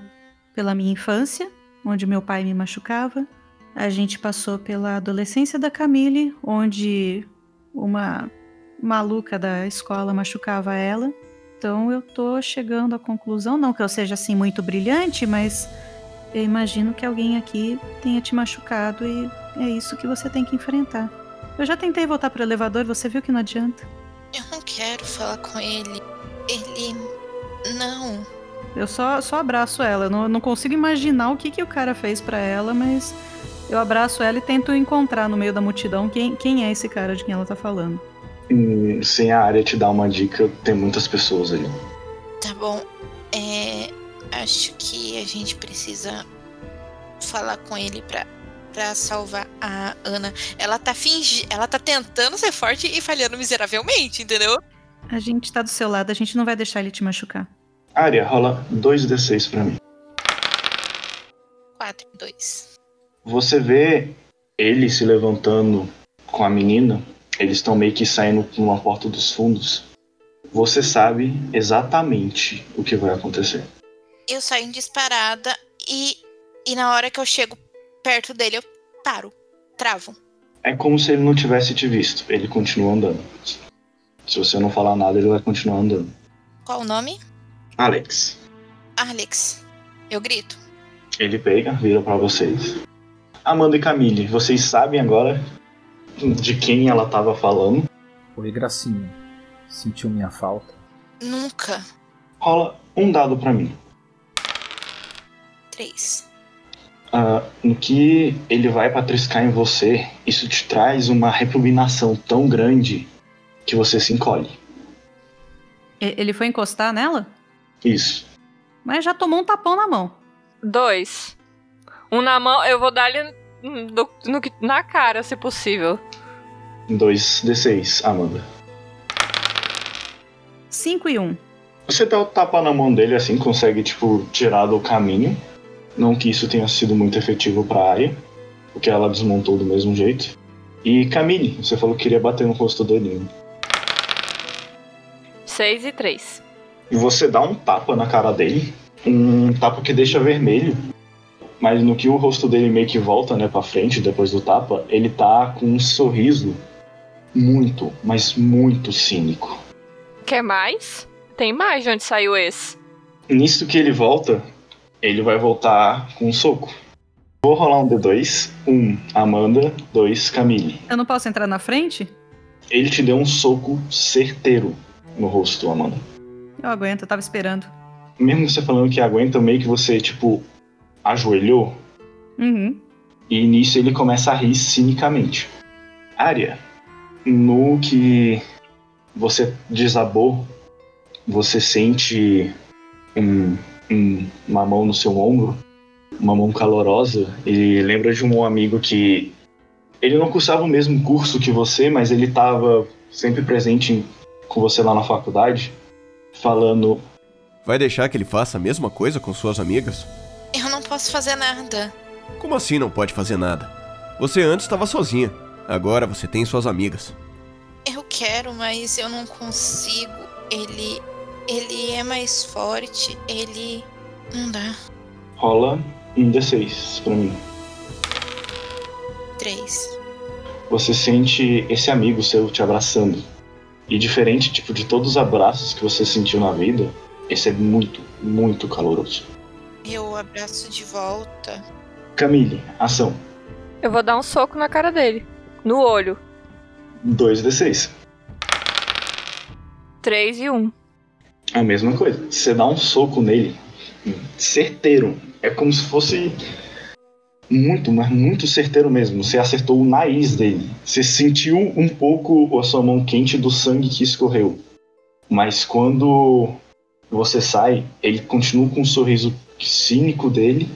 pela minha infância, onde meu pai me machucava. A gente passou pela adolescência da Camille, onde uma maluca da escola machucava ela. Então eu tô chegando à conclusão, não que eu seja assim muito brilhante, mas eu imagino que alguém aqui tenha te machucado e é isso que você tem que enfrentar. Eu já tentei voltar pro elevador, você viu que não adianta. eu não quero falar com ele. Ele. Não. Eu só, só abraço ela. Eu não, não consigo imaginar o que, que o cara fez pra ela, mas eu abraço ela e tento encontrar no meio da multidão quem, quem é esse cara de quem ela tá falando. Sem a área te dar uma dica, tem muitas pessoas ali. Tá bom. É. Acho que a gente precisa falar com ele pra, pra salvar a Ana. Ela tá fingindo. Ela tá tentando ser forte e falhando miseravelmente, entendeu? A gente tá do seu lado, a gente não vai deixar ele te machucar. Área, rola 2d6 pra mim. 4, 2. Você vê ele se levantando com a menina. Eles estão meio que saindo por uma porta dos fundos. Você sabe exatamente o que vai acontecer. Eu saio em disparada e, e na hora que eu chego perto dele, eu paro. Travo. É como se ele não tivesse te visto. Ele continua andando. Se você não falar nada, ele vai continuar andando. Qual o nome? Alex, Alex. Eu grito. ele pega, vira pra vocês. Amanda e Camille, vocês sabem agora de quem ela tava falando. Oi, Gracinha. Sentiu minha falta? Nunca. Rola um dado pra mim. 3. Ah, no que ele vai pra triscar em você, isso te traz uma repugnação tão grande que você se encolhe. Ele foi encostar nela? Isso. Mas já tomou um tapão na mão. Dois. Um na mão, eu vou dar ele no- no na cara, se possível. 2d6, Amanda. 5 e 1. Um. Você dá o tapa na mão dele assim, consegue, tipo, tirar do caminho. Não que isso tenha sido muito efetivo pra área, porque ela desmontou do mesmo jeito. E Camille, você falou que queria bater no rosto dele. Seis e três. E você dá um tapa na cara dele, um tapa que deixa vermelho. Mas no que o rosto dele meio que volta, né, pra frente depois do tapa, ele tá com um sorriso muito, mas muito cínico. Quer mais? Tem mais de onde saiu esse. Nisso que ele volta, ele vai voltar com um soco. Vou rolar um D2. Um, Amanda. Dois, Camille. Eu não posso entrar na frente? Ele te deu um soco certeiro no rosto, Amanda. Eu aguento, eu tava esperando. Mesmo você falando que aguenta, meio que você, tipo, ajoelhou. Uhum. E nisso ele começa a rir cinicamente. Arya, no que você desabou, você sente um- um- uma mão no seu ombro, uma mão calorosa. Ele lembra de um amigo que ele não cursava o mesmo curso que você, mas ele estava sempre presente com você lá na faculdade, falando: Vai deixar que ele faça a mesma coisa com suas amigas? Eu não posso fazer nada. Como assim não pode fazer nada? Você antes estava sozinha. Agora você tem suas amigas. Eu quero, mas eu não consigo. Ele. Ele é mais forte. Ele. Não dá. rola um D6 pra mim. 3. você sente esse amigo seu te abraçando. E diferente tipo de todos os abraços que você sentiu na vida, esse é muito, muito caloroso. Eu abraço de volta. Camille, ação. Eu vou dar um soco na cara dele. No olho. 2d6. Três e um. A mesma coisa. Você dá um soco nele, certeiro. É como se fosse muito, mas muito certeiro mesmo. Você acertou o nariz dele. Você sentiu um pouco a sua mão quente do sangue que escorreu. Mas quando você sai, ele continua com um sorriso cínico dele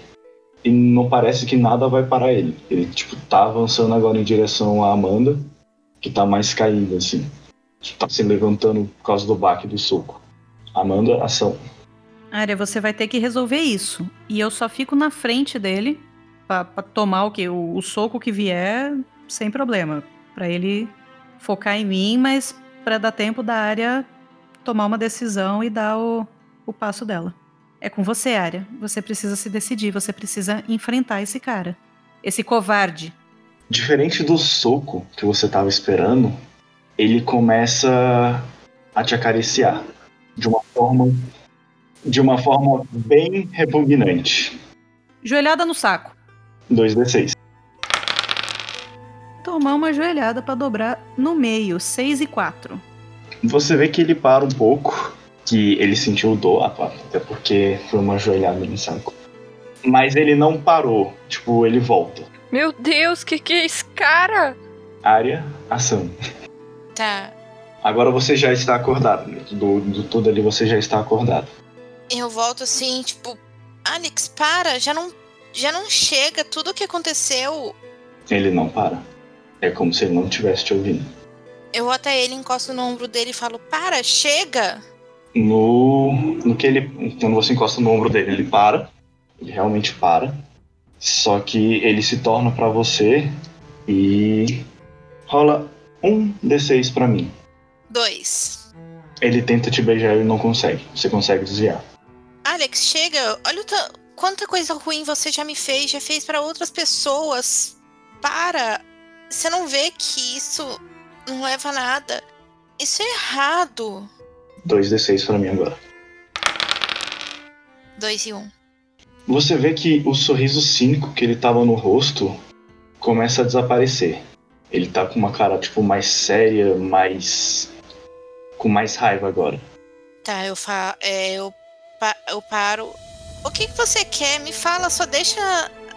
e não parece que nada vai parar ele. Ele tipo tá avançando agora em direção à Amanda, que tá mais caída assim. Tá se levantando por causa do baque do soco. Amanda, ação. Área, você vai ter que resolver isso. E eu só fico na frente dele pra, pra tomar o que o, o soco que vier sem problema, Pra ele focar em mim, mas pra dar tempo da área tomar uma decisão e dar o, o passo dela. É com você, área. Você precisa se decidir, você precisa enfrentar esse cara, esse covarde. Diferente do soco que você tava esperando, ele começa a te acariciar de uma forma de uma forma bem repugnante. Joelhada no saco. 2d6. Tomar uma joelhada pra dobrar no meio, 6 e 4. Você vê que ele para um pouco, que ele sentiu dor, até porque foi uma joelhada no saco. Mas ele não parou, tipo, ele volta. Meu Deus, que que é esse cara? Área, ação. Tá. Agora você já está acordado, né? do, do tudo ali você já está acordado. Eu volto assim, tipo. Alex, para, já não. Já não chega tudo o que aconteceu. Ele não para. É como se ele não estivesse te ouvindo. Eu vou até ele, encosto no ombro dele e falo: Para, chega! No, no que ele. Quando você encosta no ombro dele, ele para. Ele realmente para. Só que ele se torna pra você e. rola um D6 pra mim. Dois. Ele tenta te beijar e não consegue. Você consegue desviar. Alex, chega! Olha o ta- quanta coisa ruim você já me fez, já fez pra outras pessoas. Para! Você não vê que isso não leva a nada. Isso é errado. Dois D6 pra mim agora. Dois e um. Você vê que o sorriso cínico que ele tava no rosto começa a desaparecer. Ele tá com uma cara, tipo, mais séria, mais. com mais raiva agora. Tá, eu fa é, eu, pa eu paro. O que, que você quer? Me fala, só deixa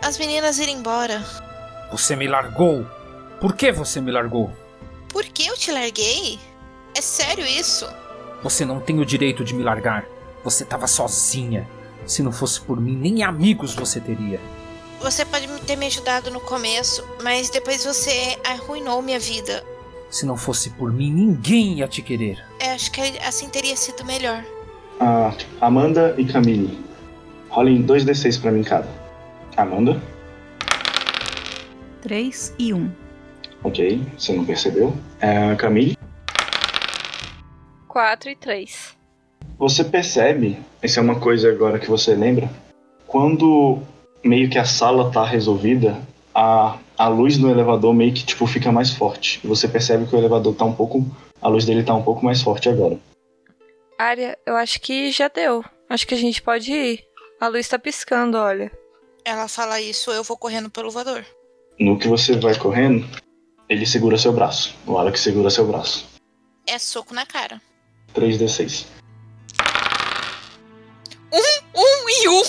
as meninas irem embora. Você me largou. Por que você me largou? Por que eu te larguei? É sério isso? Você não tem o direito de me largar. Você tava sozinha. Se não fosse por mim, nem amigos você teria. Você pode ter me ajudado no começo, mas depois você arruinou minha vida. Se não fosse por mim, ninguém ia te querer. Eu acho que assim teria sido melhor. Ah, Amanda e Camille. Rolem dois D6 pra mim cada. Amanda, 3 e 1. ok, você não percebeu. É, Camille, 4 e 3. você percebe, essa é uma coisa agora que você lembra, quando meio que a sala tá resolvida, a, a luz no elevador meio que tipo fica mais forte. Você percebe que o elevador tá um pouco. A luz dele tá um pouco mais forte agora. Área, eu acho que já deu. Acho que a gente pode ir. A luz tá piscando, olha. Ela fala isso, eu vou correndo pelo elevador. No que você vai correndo, ele segura seu braço. O Alex segura seu braço. É soco na cara. 3d6. Um e um!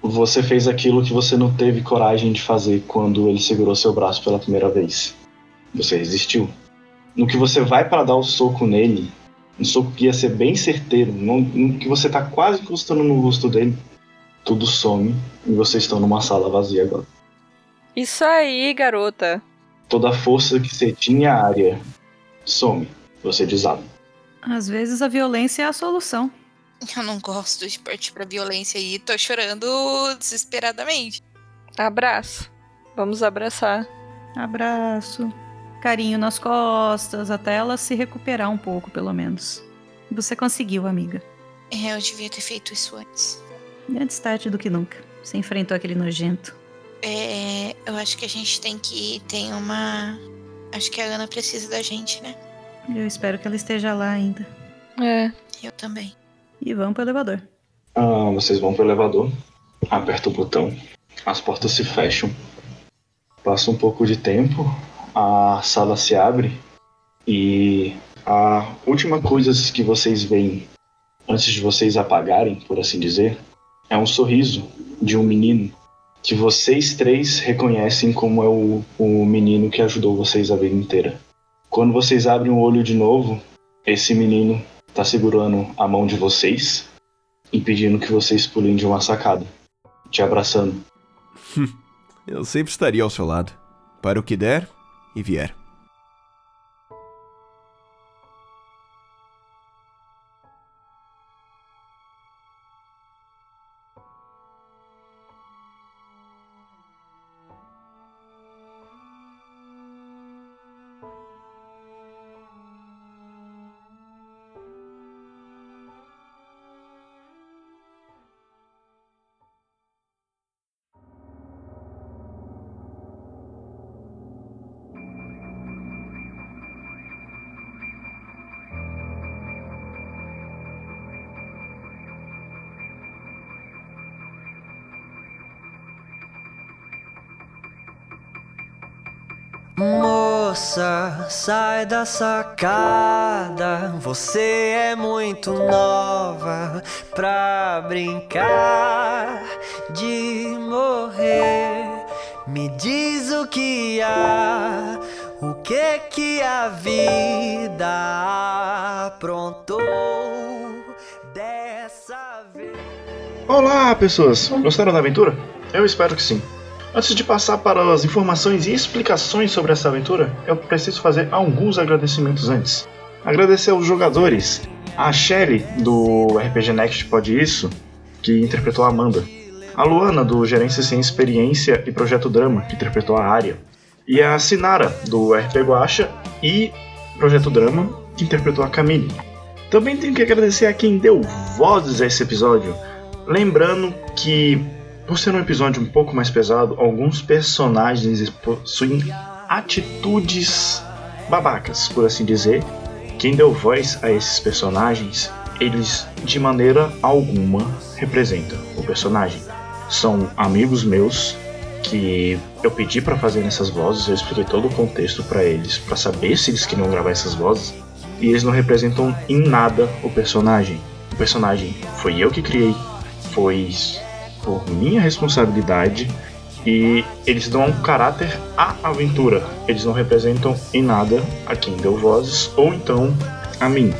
Você fez aquilo que você não teve coragem de fazer quando ele segurou seu braço pela primeira vez. Você resistiu. No que você vai para dar o soco nele, um soco que ia ser bem certeiro, no, no que você tá quase encostando no rosto dele, tudo some e vocês estão numa sala vazia agora. Isso aí, garota. Toda a força que você tinha área some. Você desaba. Às vezes a violência é a solução. Eu não gosto de partir pra violência e tô chorando desesperadamente. Abraço. Vamos abraçar. Abraço. Carinho nas costas, até ela se recuperar um pouco, pelo menos. Você conseguiu, amiga. É, eu devia ter feito isso antes. Antes tarde do que nunca. Você enfrentou aquele nojento. É, eu acho que a gente tem que ter uma. Acho que a Ana precisa da gente, né? Eu espero que ela esteja lá ainda. É. Eu também. E vamos pro elevador. Ah, vocês vão pro elevador, aperta o botão, as portas se fecham. Passa um pouco de tempo, a sala se abre e a última coisa que vocês veem antes de vocês apagarem, por assim dizer, é um sorriso de um menino que vocês três reconhecem como é o, o menino que ajudou vocês a vida inteira. Quando vocês abrem o olho de novo, esse menino tá segurando a mão de vocês, impedindo que vocês pulem de uma sacada, te abraçando. Eu sempre estaria ao seu lado. Para o que der e vier. Sai da sacada. Você é muito nova pra brincar de morrer. Me diz o que há, o que que a vida aprontou dessa vez. Olá, pessoas! Gostaram da aventura? Eu espero que sim. Antes de passar para as informações e explicações sobre essa aventura, eu preciso fazer alguns agradecimentos antes. Agradecer aos jogadores, a Shelly do RPG Next Pode Isso, que interpretou a Amanda, a Luana do Gerência Sem Experiência e Projeto Drama, que interpretou a Arya, e a Sinara do RP Guacha e Projeto Drama, que interpretou a Camille. Também tenho que agradecer a quem deu vozes a esse episódio, lembrando que por ser um episódio um pouco mais pesado, alguns personagens possuem atitudes babacas, por assim dizer. Quem deu voz a esses personagens, eles de maneira alguma representam o personagem. São amigos meus que eu pedi para fazer essas vozes, eu expliquei todo o contexto para eles, para saber se eles queriam gravar essas vozes, e eles não representam em nada o personagem. O personagem foi eu que criei, foi por minha responsabilidade e eles dão um caráter à aventura. Eles não representam em nada a quem deu vozes ou então a mim.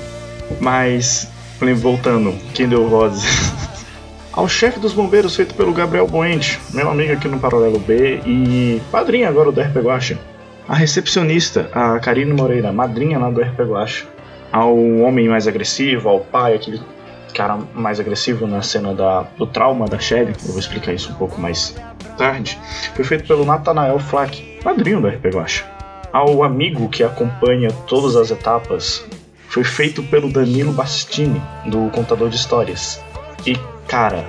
Mas, voltando, quem deu vozes ao chefe dos bombeiros feito pelo Gabriel Boente, meu amigo aqui no Paralelo B e padrinho agora do RP Guacha. A recepcionista, a Karine Moreira, madrinha lá do RP Guacha. Ao homem mais agressivo, ao pai, aquele cara mais agressivo na cena da, do trauma da Shelly, eu vou explicar isso um pouco mais tarde, foi feito pelo Nathanael Flack, padrinho do RP Guacha. Ao amigo que acompanha todas as etapas, foi feito pelo Danilo Bastini, do Contador de Histórias. E, cara,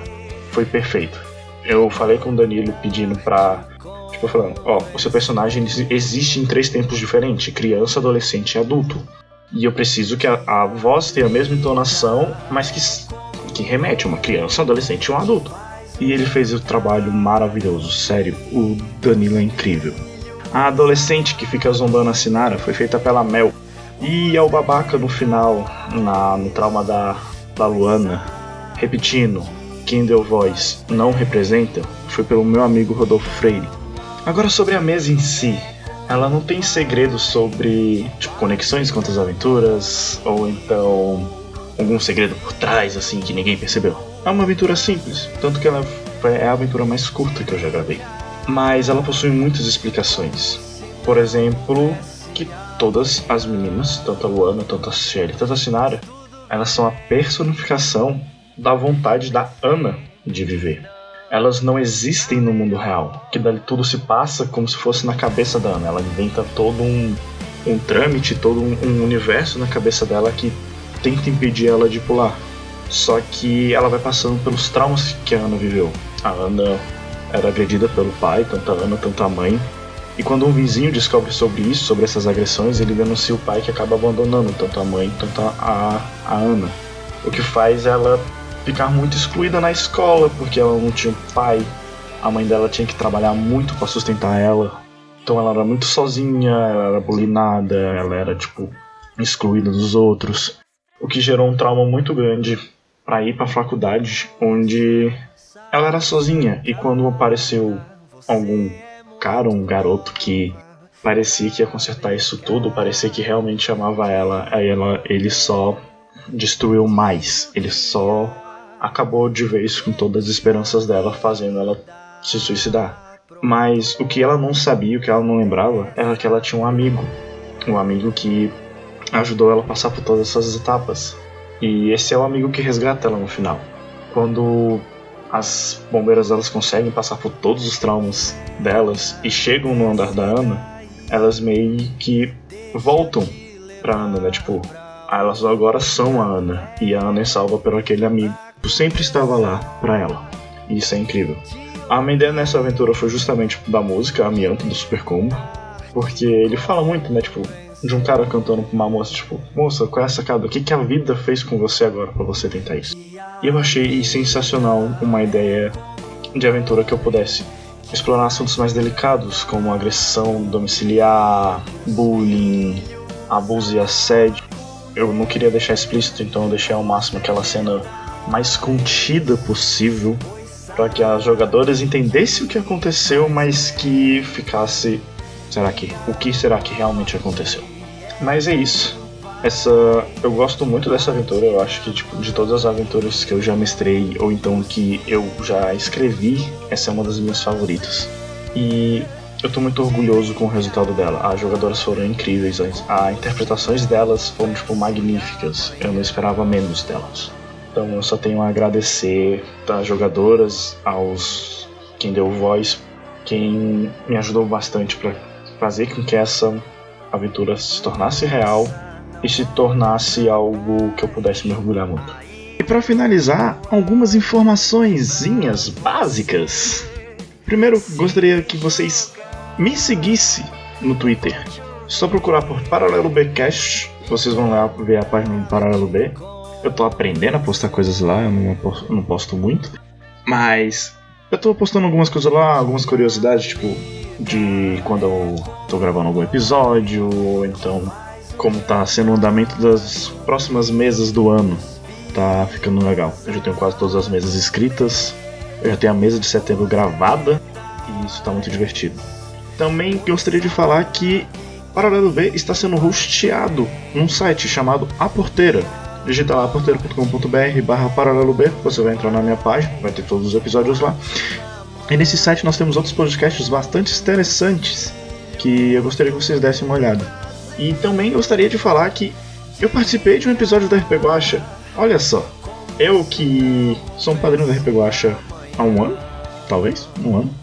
foi perfeito. Eu falei com o Danilo pedindo pra. Tipo, falando: Ó, o seu personagem existe em três tempos diferentes: criança, adolescente e adulto. E eu preciso que a, a voz tenha a mesma entonação, mas que, que remete a uma criança, um adolescente e um adulto. E ele fez o trabalho maravilhoso, sério. O Danilo é incrível. A adolescente que fica zombando a Sinara foi feita pela Mel. E ao babaca no final, na, no trauma da, da Luana, repetindo, quem deu voz não representa, foi pelo meu amigo Rodolfo Freire. Agora sobre a mesa em si, ela não tem segredo sobre tipo, conexões com outras aventuras, ou então algum segredo por trás, assim, que ninguém percebeu. É uma aventura simples, tanto que ela é a aventura mais curta que eu já gravei. Mas ela possui muitas explicações. Por exemplo, que todas as meninas, tanto a Luana, tanto a Shelly, tanto a Sinara, elas são a personificação da vontade da Ana de viver elas não existem no mundo real. Que dali tudo se passa como se fosse na cabeça da Ana. Ela inventa todo um, um trâmite, todo um, um universo na cabeça dela que tenta impedir ela de pular. Só que ela vai passando pelos traumas que a Ana viveu. A Ana era agredida pelo pai, tanto a Ana, tanto a mãe. E quando um vizinho descobre sobre isso, sobre essas agressões, ele denuncia o pai que acaba abandonando tanto a mãe, tanto a, a Ana. O que faz ela ficar muito excluída na escola, porque ela não tinha pai. A mãe dela tinha que trabalhar muito para sustentar ela. Então ela era muito sozinha, ela era bulinada, ela era tipo excluída dos outros, o que gerou um trauma muito grande para ir para faculdade, onde ela era sozinha e quando apareceu algum cara, um garoto que parecia que ia consertar isso tudo, parecia que realmente amava ela, aí ela, ele só destruiu mais, ele só acabou de vez com todas as esperanças dela, fazendo ela se suicidar. Mas o que ela não sabia, o que ela não lembrava, era que ela tinha um amigo. Um amigo que ajudou ela a passar por todas essas etapas. E esse é o amigo que resgata ela no final. Quando as bombeiras elas conseguem passar por todos os traumas delas e chegam no andar da Ana, elas meio que voltam pra Ana, né? Tipo, elas agora são a Ana. E a Ana é salva por aquele amigo sempre estava lá para ela. E isso é incrível. A minha ideia nessa aventura foi justamente da música, a Mianta do Super Combo. Porque ele fala muito, né? Tipo, de um cara cantando pra uma moça, tipo, moça, qual é essa cara? O que, que a vida fez com você agora para você tentar isso? E eu achei sensacional uma ideia de aventura que eu pudesse explorar assuntos mais delicados, como agressão domiciliar, bullying, abuso e assédio. Eu não queria deixar explícito, então eu deixei ao máximo aquela cena mais contida possível para que as jogadoras entendessem o que aconteceu, mas que ficasse será que o que será que realmente aconteceu? Mas é isso. essa eu gosto muito dessa aventura. Eu acho que tipo de todas as aventuras que eu já mestrei ou então que eu já escrevi, essa é uma das minhas favoritas. E eu tô muito orgulhoso com o resultado dela. As jogadoras foram incríveis, as, as interpretações delas foram tipo magníficas. Eu não esperava menos delas. Então eu só tenho a agradecer às jogadoras, aos quem deu voz, quem me ajudou bastante para fazer com que essa aventura se tornasse real e se tornasse algo que eu pudesse mergulhar muito. E para finalizar, algumas informaçõezinhas básicas. Primeiro, gostaria que vocês me seguissem no Twitter. Só procurar por Paralelo Bcast, vocês vão lá ver a página do Paralelo B. Eu tô aprendendo a postar coisas lá, eu não, eu não posto muito. Mas eu tô postando algumas coisas lá, algumas curiosidades, tipo, de quando eu tô gravando algum episódio, ou então como tá sendo o andamento das próximas mesas do ano. Tá ficando legal. Eu já tenho quase todas as mesas escritas. Eu já tenho a mesa de setembro gravada. E isso tá muito divertido. Também gostaria de falar que Paralelo B está sendo hosteado num site chamado A Porteira. Digita lá aporteira.com.br barra paralelo B, você vai entrar na minha página, vai ter todos os episódios lá. E nesse site nós temos outros podcasts bastante interessantes que eu gostaria que vocês dessem uma olhada. E também gostaria de falar que eu participei de um episódio da RP Guacha. Olha só, eu que sou um padrinho da RP Guacha há um ano, talvez, um ano,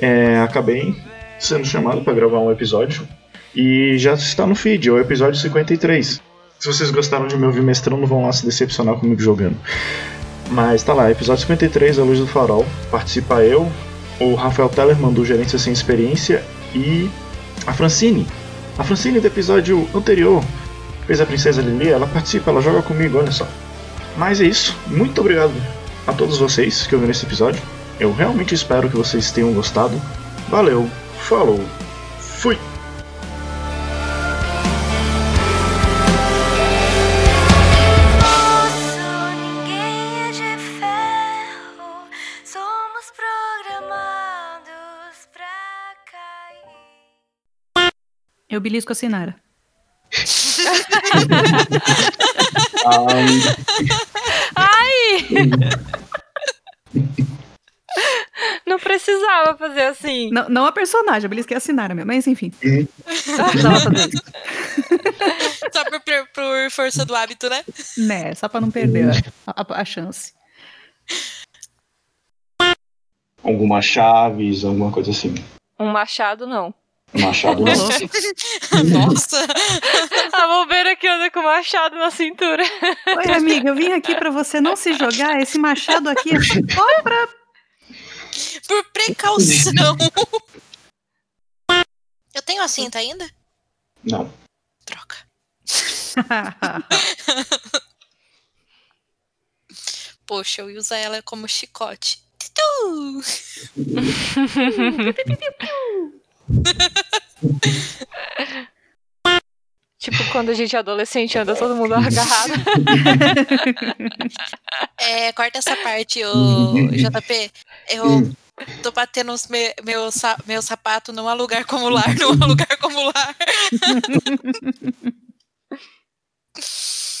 é, acabei sendo chamado para gravar um episódio e já está no feed, é o episódio 53. Se vocês gostaram de me ouvir mestrando, vão lá se decepcionar comigo jogando. Mas tá lá, episódio 53, A Luz do Farol. Participa eu, o Rafael Tellerman do Gerência Sem Experiência e a Francine. A Francine do episódio anterior fez a Princesa Lili, ela participa, ela joga comigo, olha só. Mas é isso, muito obrigado a todos vocês que ouviram esse episódio. Eu realmente espero que vocês tenham gostado. Valeu, falou, fui! Eu belisco a Sinara. Ai! Não precisava fazer assim. Não, não a personagem, eu belisquei a Sinara mesmo, mas enfim. Só por, por, por força do hábito, né? Né, só pra não perder a, a, a chance. Alguma chaves, alguma coisa assim. Um machado, não. Machado não. Nossa! A bombeira que anda com machado na cintura. Oi, amiga, eu vim aqui pra você não se jogar. Esse machado aqui é só pra. Por precaução. Eu tenho a cinta ainda? Não. Troca. Poxa, eu ia usar ela como chicote. Tutu! Tipo quando a gente é adolescente anda todo mundo agarrado. É, corta essa parte, ô JP. Eu tô batendo os me, meu, sa- meu sapato não há lugar como lar, não há lugar como lar.